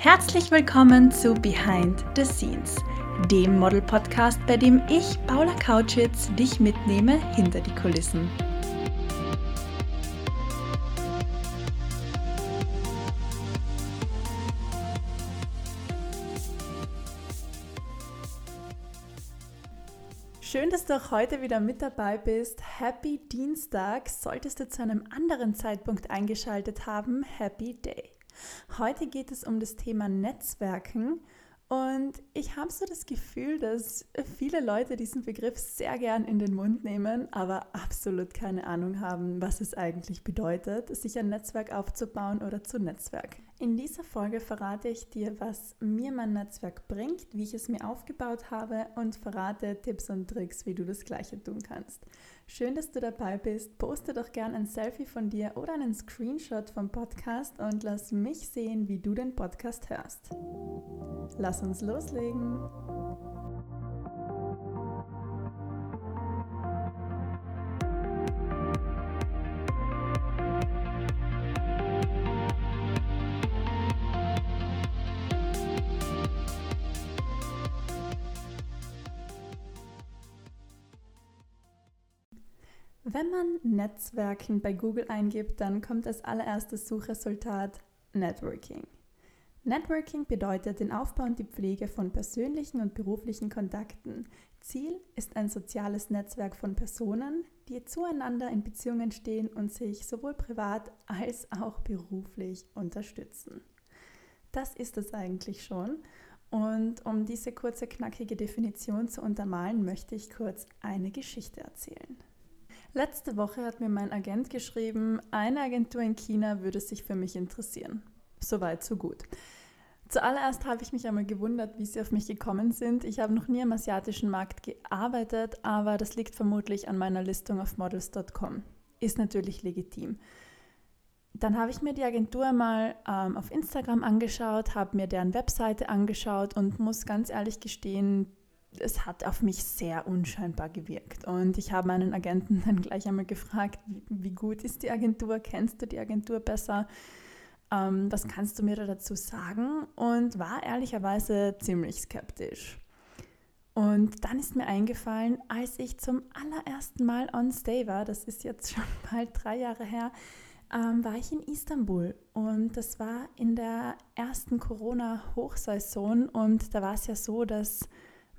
Herzlich willkommen zu Behind the Scenes, dem Model-Podcast, bei dem ich, Paula Kautschitz, dich mitnehme hinter die Kulissen. Schön, dass du auch heute wieder mit dabei bist. Happy Dienstag. Solltest du zu einem anderen Zeitpunkt eingeschaltet haben, Happy Day. Heute geht es um das Thema Netzwerken und ich habe so das Gefühl, dass viele Leute diesen Begriff sehr gern in den Mund nehmen, aber absolut keine Ahnung haben, was es eigentlich bedeutet, sich ein Netzwerk aufzubauen oder zu Netzwerken. In dieser Folge verrate ich dir, was mir mein Netzwerk bringt, wie ich es mir aufgebaut habe und verrate Tipps und Tricks, wie du das gleiche tun kannst. Schön, dass du dabei bist. Poste doch gern ein Selfie von dir oder einen Screenshot vom Podcast und lass mich sehen, wie du den Podcast hörst. Lass uns loslegen. Wenn man Netzwerken bei Google eingibt, dann kommt als allererstes Suchresultat Networking. Networking bedeutet den Aufbau und die Pflege von persönlichen und beruflichen Kontakten. Ziel ist ein soziales Netzwerk von Personen, die zueinander in Beziehungen stehen und sich sowohl privat als auch beruflich unterstützen. Das ist es eigentlich schon. Und um diese kurze, knackige Definition zu untermalen, möchte ich kurz eine Geschichte erzählen. Letzte Woche hat mir mein Agent geschrieben, eine Agentur in China würde sich für mich interessieren. Soweit, so gut. Zuallererst habe ich mich einmal gewundert, wie sie auf mich gekommen sind. Ich habe noch nie am asiatischen Markt gearbeitet, aber das liegt vermutlich an meiner Listung auf models.com. Ist natürlich legitim. Dann habe ich mir die Agentur mal ähm, auf Instagram angeschaut, habe mir deren Webseite angeschaut und muss ganz ehrlich gestehen, es hat auf mich sehr unscheinbar gewirkt. Und ich habe meinen Agenten dann gleich einmal gefragt, wie, gut ist die Agentur? Kennst du die Agentur besser? Ähm, was kannst du mir da dazu sagen? Und war ehrlicherweise ziemlich skeptisch. Und dann ist mir eingefallen, als ich zum allerersten Mal on Stay war, das ist jetzt schon bald drei Jahre her, ähm, war ich in Istanbul und das war in der ersten Corona-Hochsaison und da war es ja so, dass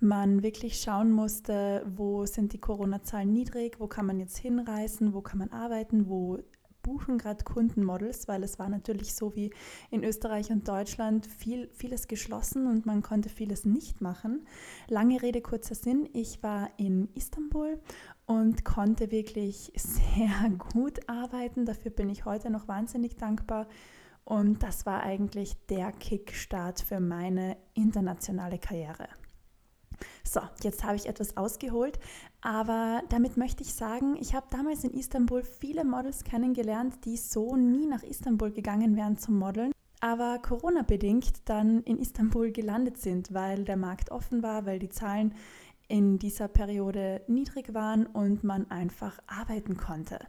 man wirklich schauen musste, wo sind die Corona-Zahlen niedrig, wo kann man jetzt hinreisen, wo kann man arbeiten, wo buchen gerade Kundenmodels, weil es war natürlich so wie in Österreich und Deutschland viel, vieles geschlossen und man konnte vieles nicht machen. Lange Rede, kurzer Sinn, ich war in Istanbul und konnte wirklich sehr gut arbeiten. Dafür bin ich heute noch wahnsinnig dankbar. Und das war eigentlich der Kickstart für meine internationale Karriere. So, jetzt habe ich etwas ausgeholt, aber damit möchte ich sagen, ich habe damals in Istanbul viele Models kennengelernt, die so nie nach Istanbul gegangen wären zum Modeln, aber Corona-bedingt dann in Istanbul gelandet sind, weil der Markt offen war, weil die Zahlen in dieser Periode niedrig waren und man einfach arbeiten konnte.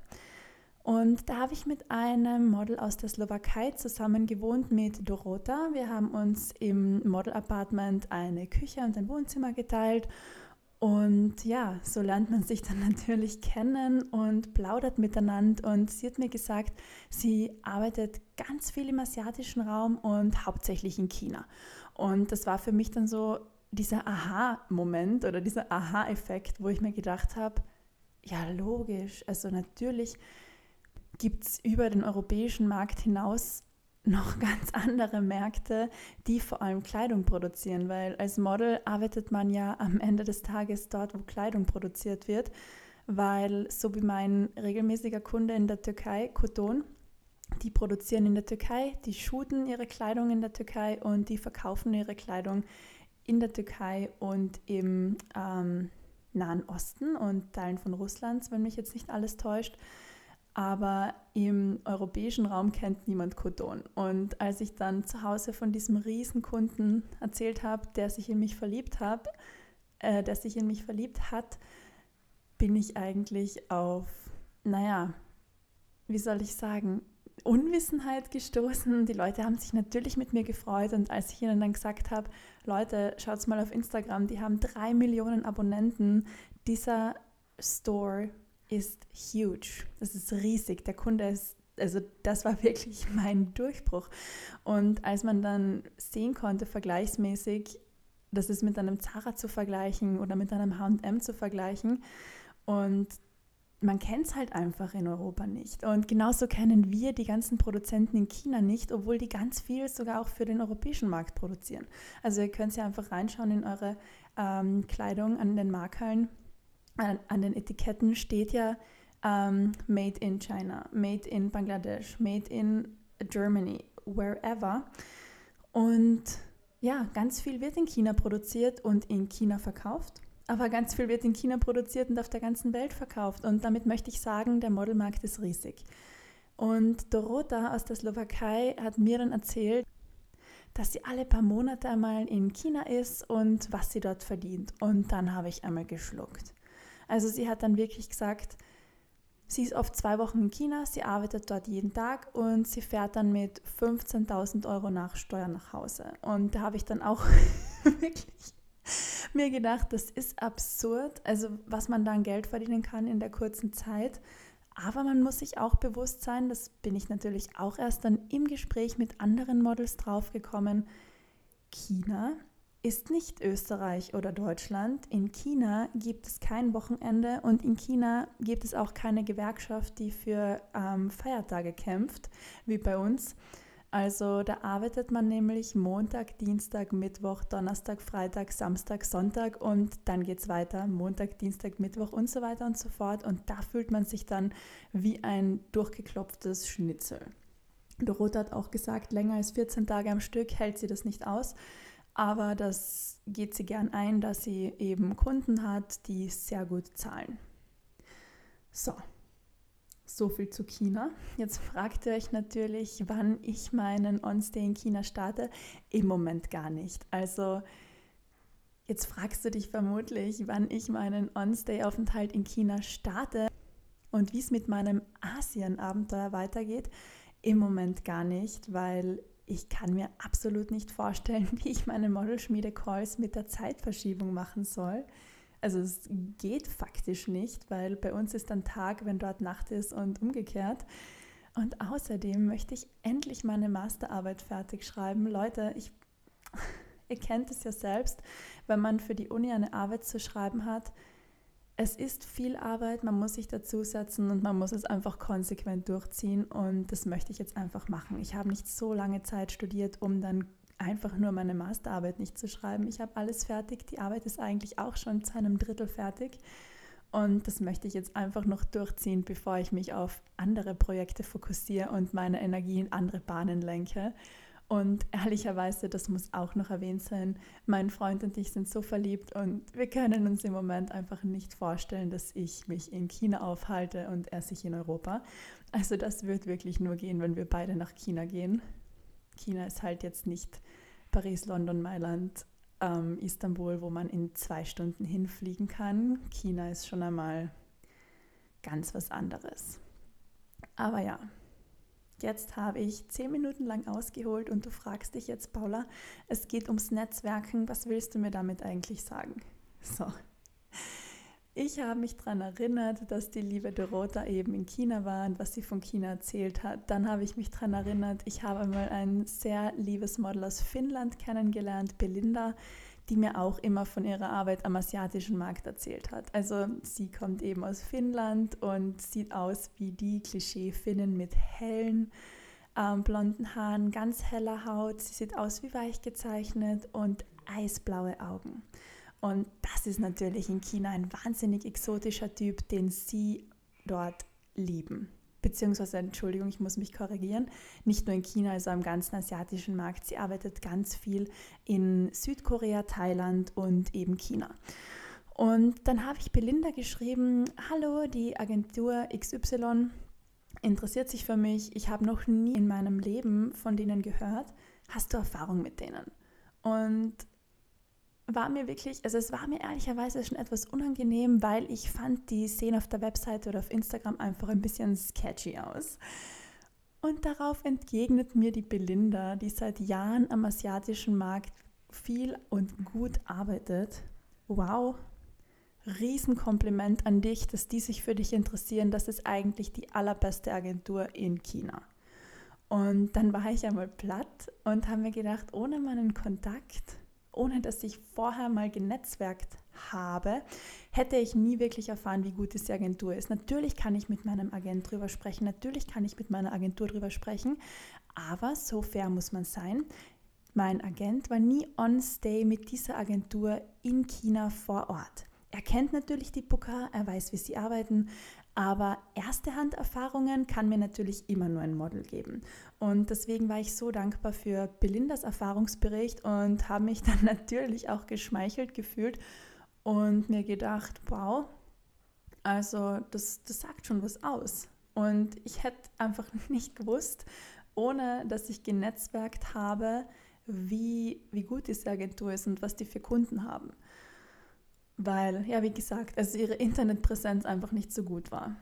Und da habe ich mit einem Model aus der Slowakei zusammen gewohnt mit Dorota. Wir haben uns im Model Apartment eine Küche und ein Wohnzimmer geteilt. Und ja, so lernt man sich dann natürlich kennen und plaudert miteinander. Und sie hat mir gesagt, sie arbeitet ganz viel im asiatischen Raum und hauptsächlich in China. Und das war für mich dann so dieser Aha-Moment oder dieser Aha-Effekt, wo ich mir gedacht habe, ja logisch, also natürlich gibt es über den europäischen Markt hinaus noch ganz andere Märkte, die vor allem Kleidung produzieren, weil als Model arbeitet man ja am Ende des Tages dort, wo Kleidung produziert wird, weil so wie mein regelmäßiger Kunde in der Türkei, Koton, die produzieren in der Türkei, die shooten ihre Kleidung in der Türkei und die verkaufen ihre Kleidung in der Türkei und im ähm, Nahen Osten und Teilen von Russlands, wenn mich jetzt nicht alles täuscht aber im europäischen Raum kennt niemand Coton. Und als ich dann zu Hause von diesem Riesenkunden erzählt habe, der sich in mich verliebt hat, äh, der sich in mich verliebt hat, bin ich eigentlich auf, naja, wie soll ich sagen, Unwissenheit gestoßen. Die Leute haben sich natürlich mit mir gefreut und als ich ihnen dann gesagt habe, Leute, schaut mal auf Instagram, die haben drei Millionen Abonnenten. Dieser Store ist huge. Das ist riesig. Der Kunde ist, also das war wirklich mein Durchbruch. Und als man dann sehen konnte, vergleichsmäßig, das ist mit einem Zara zu vergleichen oder mit einem HM zu vergleichen. Und man kennt es halt einfach in Europa nicht. Und genauso kennen wir die ganzen Produzenten in China nicht, obwohl die ganz viel sogar auch für den europäischen Markt produzieren. Also ihr könnt ja einfach reinschauen in eure ähm, Kleidung an den Markhallen. An, an den Etiketten steht ja ähm, Made in China, Made in Bangladesch, Made in Germany, wherever. Und ja, ganz viel wird in China produziert und in China verkauft. Aber ganz viel wird in China produziert und auf der ganzen Welt verkauft. Und damit möchte ich sagen, der Modelmarkt ist riesig. Und Dorota aus der Slowakei hat mir dann erzählt, dass sie alle paar Monate einmal in China ist und was sie dort verdient. Und dann habe ich einmal geschluckt. Also sie hat dann wirklich gesagt, sie ist oft zwei Wochen in China, sie arbeitet dort jeden Tag und sie fährt dann mit 15.000 Euro nach Steuern nach Hause. Und da habe ich dann auch wirklich mir gedacht, das ist absurd, also was man dann Geld verdienen kann in der kurzen Zeit. Aber man muss sich auch bewusst sein, das bin ich natürlich auch erst dann im Gespräch mit anderen Models draufgekommen, China ist nicht Österreich oder Deutschland. In China gibt es kein Wochenende und in China gibt es auch keine Gewerkschaft, die für ähm, Feiertage kämpft, wie bei uns. Also da arbeitet man nämlich Montag, Dienstag, Mittwoch, Donnerstag, Freitag, Samstag, Sonntag und dann geht es weiter, Montag, Dienstag, Mittwoch und so weiter und so fort. Und da fühlt man sich dann wie ein durchgeklopftes Schnitzel. Dorota hat auch gesagt, länger als 14 Tage am Stück hält sie das nicht aus. Aber das geht sie gern ein, dass sie eben Kunden hat, die sehr gut zahlen. So, so viel zu China. Jetzt fragt ihr euch natürlich, wann ich meinen On-Stay in China starte. Im Moment gar nicht. Also jetzt fragst du dich vermutlich, wann ich meinen On-Stay-Aufenthalt in China starte und wie es mit meinem Asien-Abenteuer weitergeht. Im Moment gar nicht, weil ich kann mir absolut nicht vorstellen, wie ich meine Modelschmiede-Calls mit der Zeitverschiebung machen soll. Also es geht faktisch nicht, weil bei uns ist dann Tag, wenn dort Nacht ist und umgekehrt. Und außerdem möchte ich endlich meine Masterarbeit fertig schreiben. Leute, ich, ihr kennt es ja selbst, wenn man für die Uni eine Arbeit zu schreiben hat. Es ist viel Arbeit, man muss sich dazusetzen und man muss es einfach konsequent durchziehen und das möchte ich jetzt einfach machen. Ich habe nicht so lange Zeit studiert, um dann einfach nur meine Masterarbeit nicht zu schreiben. Ich habe alles fertig. Die Arbeit ist eigentlich auch schon zu einem Drittel fertig. Und das möchte ich jetzt einfach noch durchziehen, bevor ich mich auf andere Projekte fokussiere und meine Energie in andere Bahnen lenke. Und ehrlicherweise, das muss auch noch erwähnt sein, mein Freund und ich sind so verliebt und wir können uns im Moment einfach nicht vorstellen, dass ich mich in China aufhalte und er sich in Europa. Also das wird wirklich nur gehen, wenn wir beide nach China gehen. China ist halt jetzt nicht Paris, London, Mailand, ähm, Istanbul, wo man in zwei Stunden hinfliegen kann. China ist schon einmal ganz was anderes. Aber ja, jetzt habe ich zehn Minuten lang ausgeholt und du fragst dich jetzt, Paula, es geht ums Netzwerken. Was willst du mir damit eigentlich sagen? So. Ich habe mich daran erinnert, dass die liebe Dorota eben in China war und was sie von China erzählt hat. Dann habe ich mich daran erinnert, ich habe mal ein sehr liebes Model aus Finnland kennengelernt, Belinda, die mir auch immer von ihrer Arbeit am asiatischen Markt erzählt hat. Also sie kommt eben aus Finnland und sieht aus wie die Klischee-Finnen mit hellen, ähm, blonden Haaren, ganz heller Haut. Sie sieht aus wie weich gezeichnet und eisblaue Augen. Und das ist natürlich in China ein wahnsinnig exotischer Typ, den sie dort lieben. Beziehungsweise, Entschuldigung, ich muss mich korrigieren, nicht nur in China, also am ganzen asiatischen Markt. Sie arbeitet ganz viel in Südkorea, Thailand und eben China. Und dann habe ich Belinda geschrieben, hallo, die Agentur XY interessiert sich für mich. Ich habe noch nie in meinem Leben von denen gehört. Hast du Erfahrung mit denen? Und war mir wirklich, also es war mir ehrlicherweise schon etwas unangenehm, weil ich fand, die sehen auf der Webseite oder auf Instagram einfach ein bisschen sketchy aus. Und darauf entgegnet mir die Belinda, die seit Jahren am asiatischen Markt viel und gut arbeitet. Wow, Riesenkompliment an dich, dass die sich für dich interessieren. Das ist eigentlich die allerbeste Agentur in China. Und dann war ich einmal platt und habe mir gedacht, ohne meinen Kontakt, ohne dass ich vorher mal genetzwerkt habe, hätte ich nie wirklich erfahren, wie gut diese Agentur ist. Natürlich kann ich mit meinem Agent drüber sprechen, natürlich kann ich mit meiner Agentur drüber sprechen, aber so fair muss man sein. Mein Agent war nie on stay mit dieser Agentur in China vor Ort. Er kennt natürlich die Booker, er weiß, wie sie arbeiten, aber erste Handerfahrungen kann mir natürlich immer nur ein Model geben. Und deswegen war ich so dankbar für Belindas Erfahrungsbericht und habe mich dann natürlich auch geschmeichelt gefühlt und mir gedacht, wow, also das, das sagt schon was aus. Und ich hätte einfach nicht gewusst, ohne dass ich genetzwerkt habe, wie, wie gut diese Agentur ist und was die für Kunden haben weil, ja, wie gesagt, also ihre Internetpräsenz einfach nicht so gut war.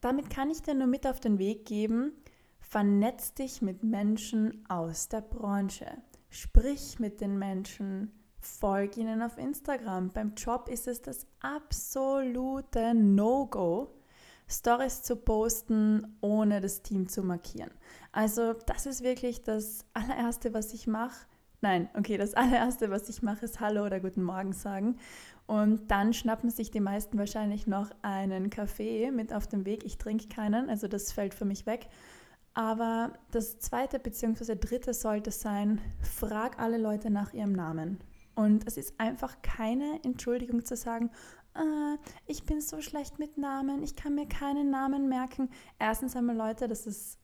Damit kann ich dir nur mit auf den Weg geben, vernetz dich mit Menschen aus der Branche. Sprich mit den Menschen, folg ihnen auf Instagram. Beim Job ist es das absolute No-Go, Stories zu posten, ohne das Team zu markieren. Also das ist wirklich das allererste, was ich mache Nein, okay, das allererste, was ich mache, ist Hallo oder Guten Morgen sagen. Und dann schnappen sich die meisten wahrscheinlich noch einen Kaffee mit auf dem Weg. Ich trinke keinen, also das fällt für mich weg. Aber das zweite bzw. dritte sollte sein, frag alle Leute nach ihrem Namen. Und es ist einfach keine Entschuldigung zu sagen, ah, ich bin so schlecht mit Namen, ich kann mir keinen Namen merken. Erstens einmal Leute, das ist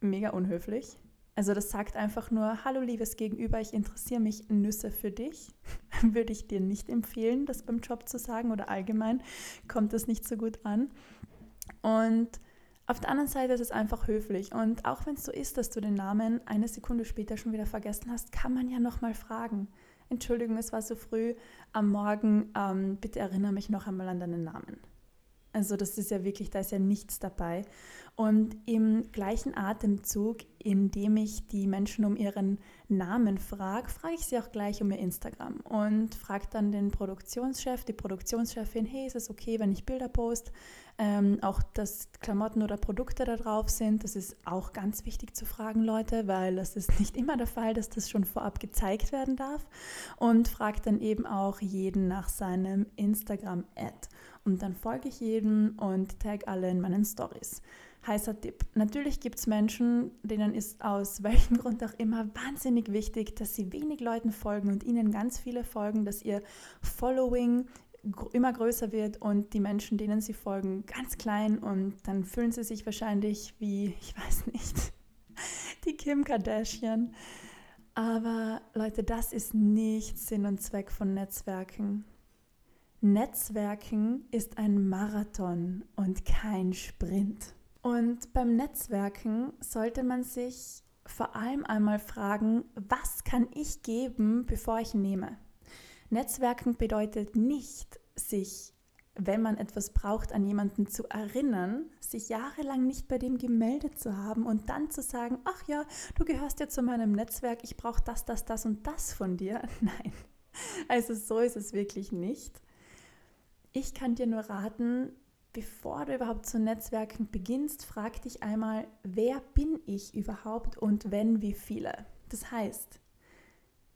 mega unhöflich. Also das sagt einfach nur, hallo liebes Gegenüber, ich interessiere mich Nüsse für dich. Würde ich dir nicht empfehlen, das beim Job zu sagen oder allgemein kommt das nicht so gut an. Und auf der anderen Seite ist es einfach höflich. Und auch wenn es so ist, dass du den Namen eine Sekunde später schon wieder vergessen hast, kann man ja nochmal fragen. Entschuldigung, es war so früh am Morgen, ähm, bitte erinnere mich noch einmal an deinen Namen. Also das ist ja wirklich, da ist ja nichts dabei. Und im gleichen Atemzug, in dem ich die Menschen um ihren Namen frage, frage ich sie auch gleich um ihr Instagram und frage dann den Produktionschef, die Produktionschefin, hey, ist es okay, wenn ich Bilder poste? Ähm, auch, dass Klamotten oder Produkte da drauf sind, das ist auch ganz wichtig zu fragen, Leute, weil das ist nicht immer der Fall, dass das schon vorab gezeigt werden darf. Und frage dann eben auch jeden nach seinem Instagram-Ad. Und dann folge ich jedem und tag alle in meinen Stories heißer Tipp. Natürlich gibt es Menschen, denen ist aus welchem Grund auch immer wahnsinnig wichtig, dass sie wenig Leuten folgen und ihnen ganz viele folgen, dass ihr Following immer größer wird und die Menschen, denen sie folgen, ganz klein und dann fühlen sie sich wahrscheinlich wie, ich weiß nicht, die Kim Kardashian. Aber Leute, das ist nicht Sinn und Zweck von Netzwerken. Netzwerken ist ein Marathon und kein Sprint. Und beim Netzwerken sollte man sich vor allem einmal fragen, was kann ich geben, bevor ich nehme? Netzwerken bedeutet nicht, sich, wenn man etwas braucht, an jemanden zu erinnern, sich jahrelang nicht bei dem gemeldet zu haben und dann zu sagen, ach ja, du gehörst ja zu meinem Netzwerk, ich brauche das, das, das und das von dir. Nein, also so ist es wirklich nicht. Ich kann dir nur raten, bevor du überhaupt zu Netzwerken beginnst, frag dich einmal, wer bin ich überhaupt und wenn, wie viele. Das heißt,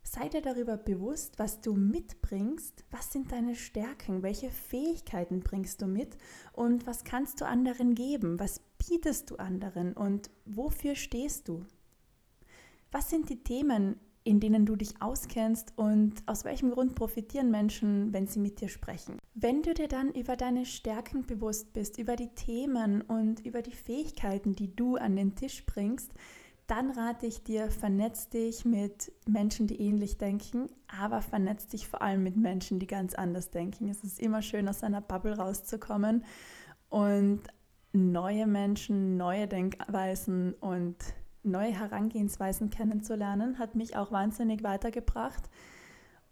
sei dir darüber bewusst, was du mitbringst, was sind deine Stärken, welche Fähigkeiten bringst du mit und was kannst du anderen geben, was bietest du anderen und wofür stehst du. Was sind die Themen, in denen du dich auskennst und aus welchem Grund profitieren Menschen, wenn sie mit dir sprechen. Wenn du dir dann über deine Stärken bewusst bist, über die Themen und über die Fähigkeiten, die du an den Tisch bringst, dann rate ich dir, vernetz dich mit Menschen, die ähnlich denken, aber vernetz dich vor allem mit Menschen, die ganz anders denken. Es ist immer schön, aus einer Bubble rauszukommen und neue Menschen, neue Denkweisen und neue Herangehensweisen kennenzulernen, hat mich auch wahnsinnig weitergebracht.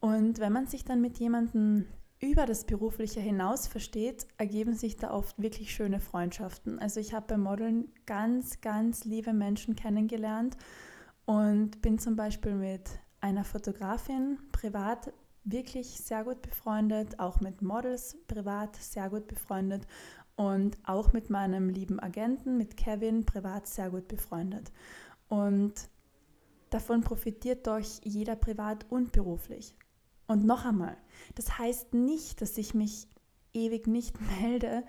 Und wenn man sich dann mit jemandem über das Berufliche hinaus versteht, ergeben sich da oft wirklich schöne Freundschaften. Also ich habe beim Modeln ganz, ganz liebe Menschen kennengelernt und bin zum Beispiel mit einer Fotografin privat wirklich sehr gut befreundet, auch mit Models privat sehr gut befreundet und auch mit meinem lieben Agenten, mit Kevin, privat sehr gut befreundet. Und davon profitiert doch jeder privat und beruflich. Und noch einmal, das heißt nicht, dass ich mich ewig nicht melde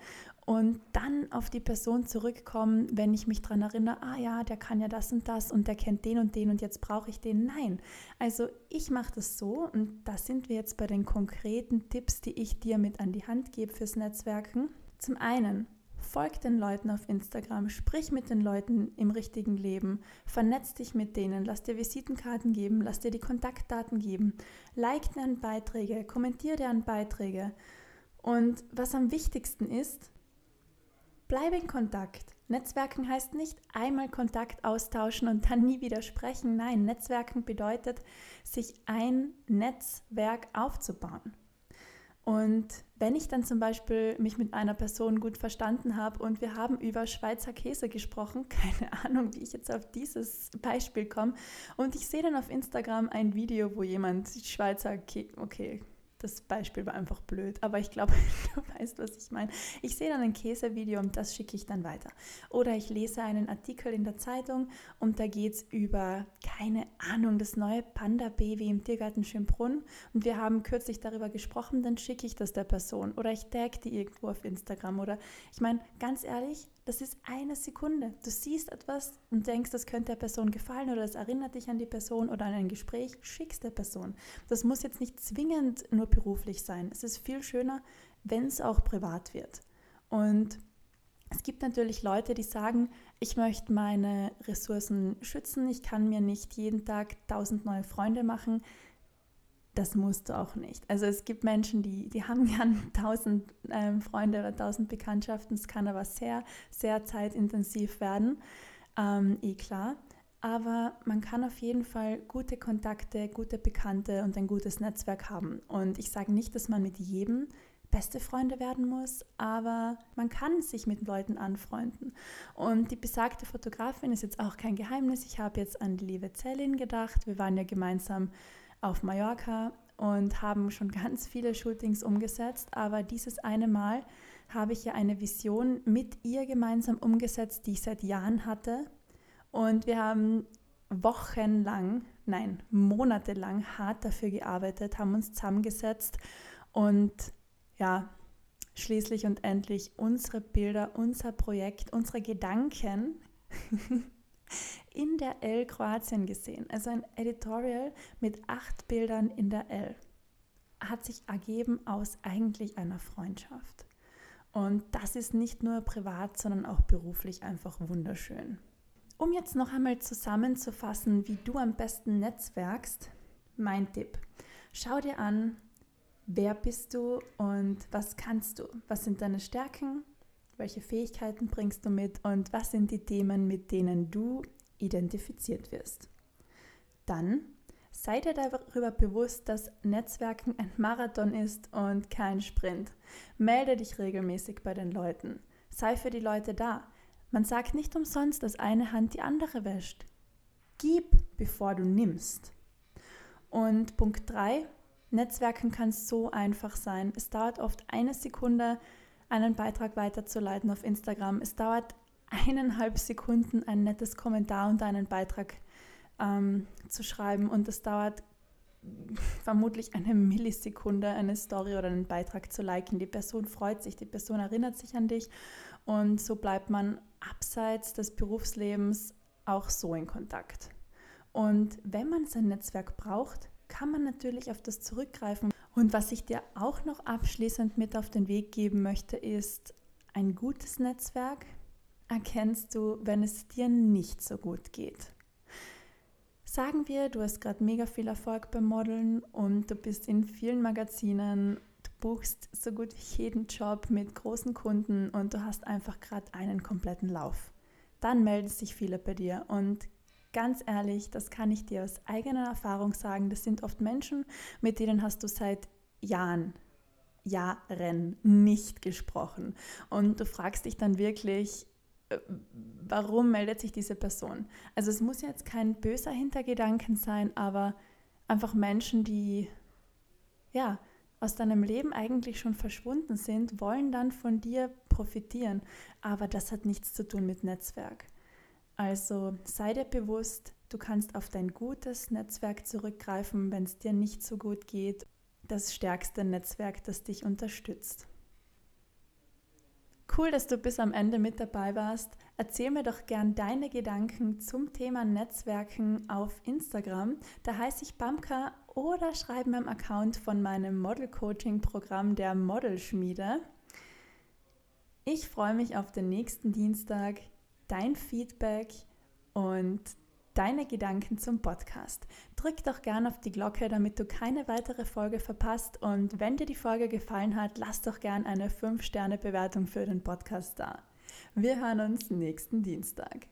und dann auf die Person zurückkomme, wenn ich mich daran erinnere, ah ja, der kann ja das und das und der kennt den und den und jetzt brauche ich den. Nein, also ich mache das so und da sind wir jetzt bei den konkreten Tipps, die ich dir mit an die Hand gebe fürs Netzwerken. Zum einen, folg den Leuten auf Instagram, sprich mit den Leuten im richtigen Leben, vernetz dich mit denen, lass dir Visitenkarten geben, lass dir die Kontaktdaten geben, like deren Beiträge, kommentiere deren Beiträge. Und was am wichtigsten ist, bleibe in Kontakt. Netzwerken heißt nicht einmal Kontakt austauschen und dann nie wieder sprechen. Nein, Netzwerken bedeutet, sich ein Netzwerk aufzubauen. Und wenn ich dann zum Beispiel mich mit einer Person gut verstanden habe und wir haben über Schweizer Käse gesprochen, keine Ahnung, wie ich jetzt auf dieses Beispiel komme, und ich sehe dann auf Instagram ein Video, wo jemand Schweizer Käse, okay, das Beispiel war einfach blöd, aber ich glaube, du weißt, was ich meine. Ich sehe dann ein Käsevideo und das schicke ich dann weiter. Oder ich lese einen Artikel in der Zeitung und da geht es über, keine Ahnung, das neue Panda-Baby im Tiergarten Schönbrunn und wir haben kürzlich darüber gesprochen, dann schicke ich das der Person oder ich tag die irgendwo auf Instagram oder ich meine, ganz ehrlich, das ist eine Sekunde. Du siehst etwas und denkst, das könnte der Person gefallen oder das erinnert dich an die Person oder an ein Gespräch, schickst der Person. Das muss jetzt nicht zwingend nur beruflich sein. Es ist viel schöner, wenn es auch privat wird. Und es gibt natürlich Leute, die sagen, ich möchte meine Ressourcen schützen, ich kann mir nicht jeden Tag tausend neue Freunde machen das musst du auch nicht. Also es gibt Menschen, die, die haben gern tausend ähm, Freunde oder tausend Bekanntschaften. Es kann aber sehr, sehr zeitintensiv werden, ähm, eh klar. Aber man kann auf jeden Fall gute Kontakte, gute Bekannte und ein gutes Netzwerk haben. Und ich sage nicht, dass man mit jedem beste Freunde werden muss, aber man kann sich mit Leuten anfreunden. Und die besagte Fotografin ist jetzt auch kein Geheimnis. Ich habe jetzt an die liebe Zellin gedacht. Wir waren ja gemeinsam auf Mallorca und haben schon ganz viele Shootings umgesetzt. Aber dieses eine Mal habe ich ja eine Vision mit ihr gemeinsam umgesetzt, die ich seit Jahren hatte. Und wir haben wochenlang, nein, monatelang hart dafür gearbeitet, haben uns zusammengesetzt und ja, schließlich und endlich unsere Bilder, unser Projekt, unsere Gedanken in der L Kroatien gesehen. Also ein Editorial mit acht Bildern in der L. Hat sich ergeben aus eigentlich einer Freundschaft. Und das ist nicht nur privat, sondern auch beruflich einfach wunderschön. Um jetzt noch einmal zusammenzufassen, wie du am besten netzwerkst, mein Tipp. Schau dir an, wer bist du und was kannst du? Was sind deine Stärken? Welche Fähigkeiten bringst du mit und was sind die Themen, mit denen du identifiziert wirst? Dann sei dir darüber bewusst, dass Netzwerken ein Marathon ist und kein Sprint. Melde dich regelmäßig bei den Leuten. Sei für die Leute da. Man sagt nicht umsonst, dass eine Hand die andere wäscht. Gib, bevor du nimmst. Und Punkt 3, Netzwerken kann so einfach sein. Es dauert oft eine Sekunde, einen Beitrag weiterzuleiten auf Instagram. Es dauert eineinhalb Sekunden, ein nettes Kommentar unter einen Beitrag ähm, zu schreiben und es dauert vermutlich eine Millisekunde, eine Story oder einen Beitrag zu liken. Die Person freut sich, die Person erinnert sich an dich und so bleibt man abseits des Berufslebens auch so in Kontakt. Und wenn man sein Netzwerk braucht, kann man natürlich auf das zurückgreifen. Und was ich dir auch noch abschließend mit auf den Weg geben möchte, ist, ein gutes Netzwerk erkennst du, wenn es dir nicht so gut geht. Sagen wir, du hast gerade mega viel Erfolg beim Modeln und du bist in vielen Magazinen, du buchst so gut wie jeden Job mit großen Kunden und du hast einfach gerade einen kompletten Lauf. Dann melden sich viele bei dir und ganz ehrlich, das kann ich dir aus eigener Erfahrung sagen, das sind oft Menschen, mit denen hast du seit Jahren, Jahren nicht gesprochen. Und du fragst dich dann wirklich, äh, warum meldet sich diese Person? Also es muss jetzt kein böser Hintergedanken sein, aber einfach Menschen, die ja aus deinem Leben eigentlich schon verschwunden sind, wollen dann von dir profitieren. Aber das hat nichts zu tun mit Netzwerk. Also sei dir bewusst, du kannst auf dein gutes Netzwerk zurückgreifen, wenn es dir nicht so gut geht. Das stärkste Netzwerk, das dich unterstützt. Cool, dass du bis am Ende mit dabei warst. Erzähl mir doch gern deine Gedanken zum Thema Netzwerken auf Instagram. Da heiße ich Bamka oder schreib mir im Account von meinem Model Coaching Programm der Modelschmiede. Ich freue mich auf den nächsten Dienstag, dein Feedback und deine Gedanken zum Podcast. Drück doch gerne auf die Glocke, damit du keine weitere Folge verpasst. Und wenn dir die Folge gefallen hat, lass doch gerne eine 5-Sterne-Bewertung für den Podcast da. Wir hören uns nächsten Dienstag.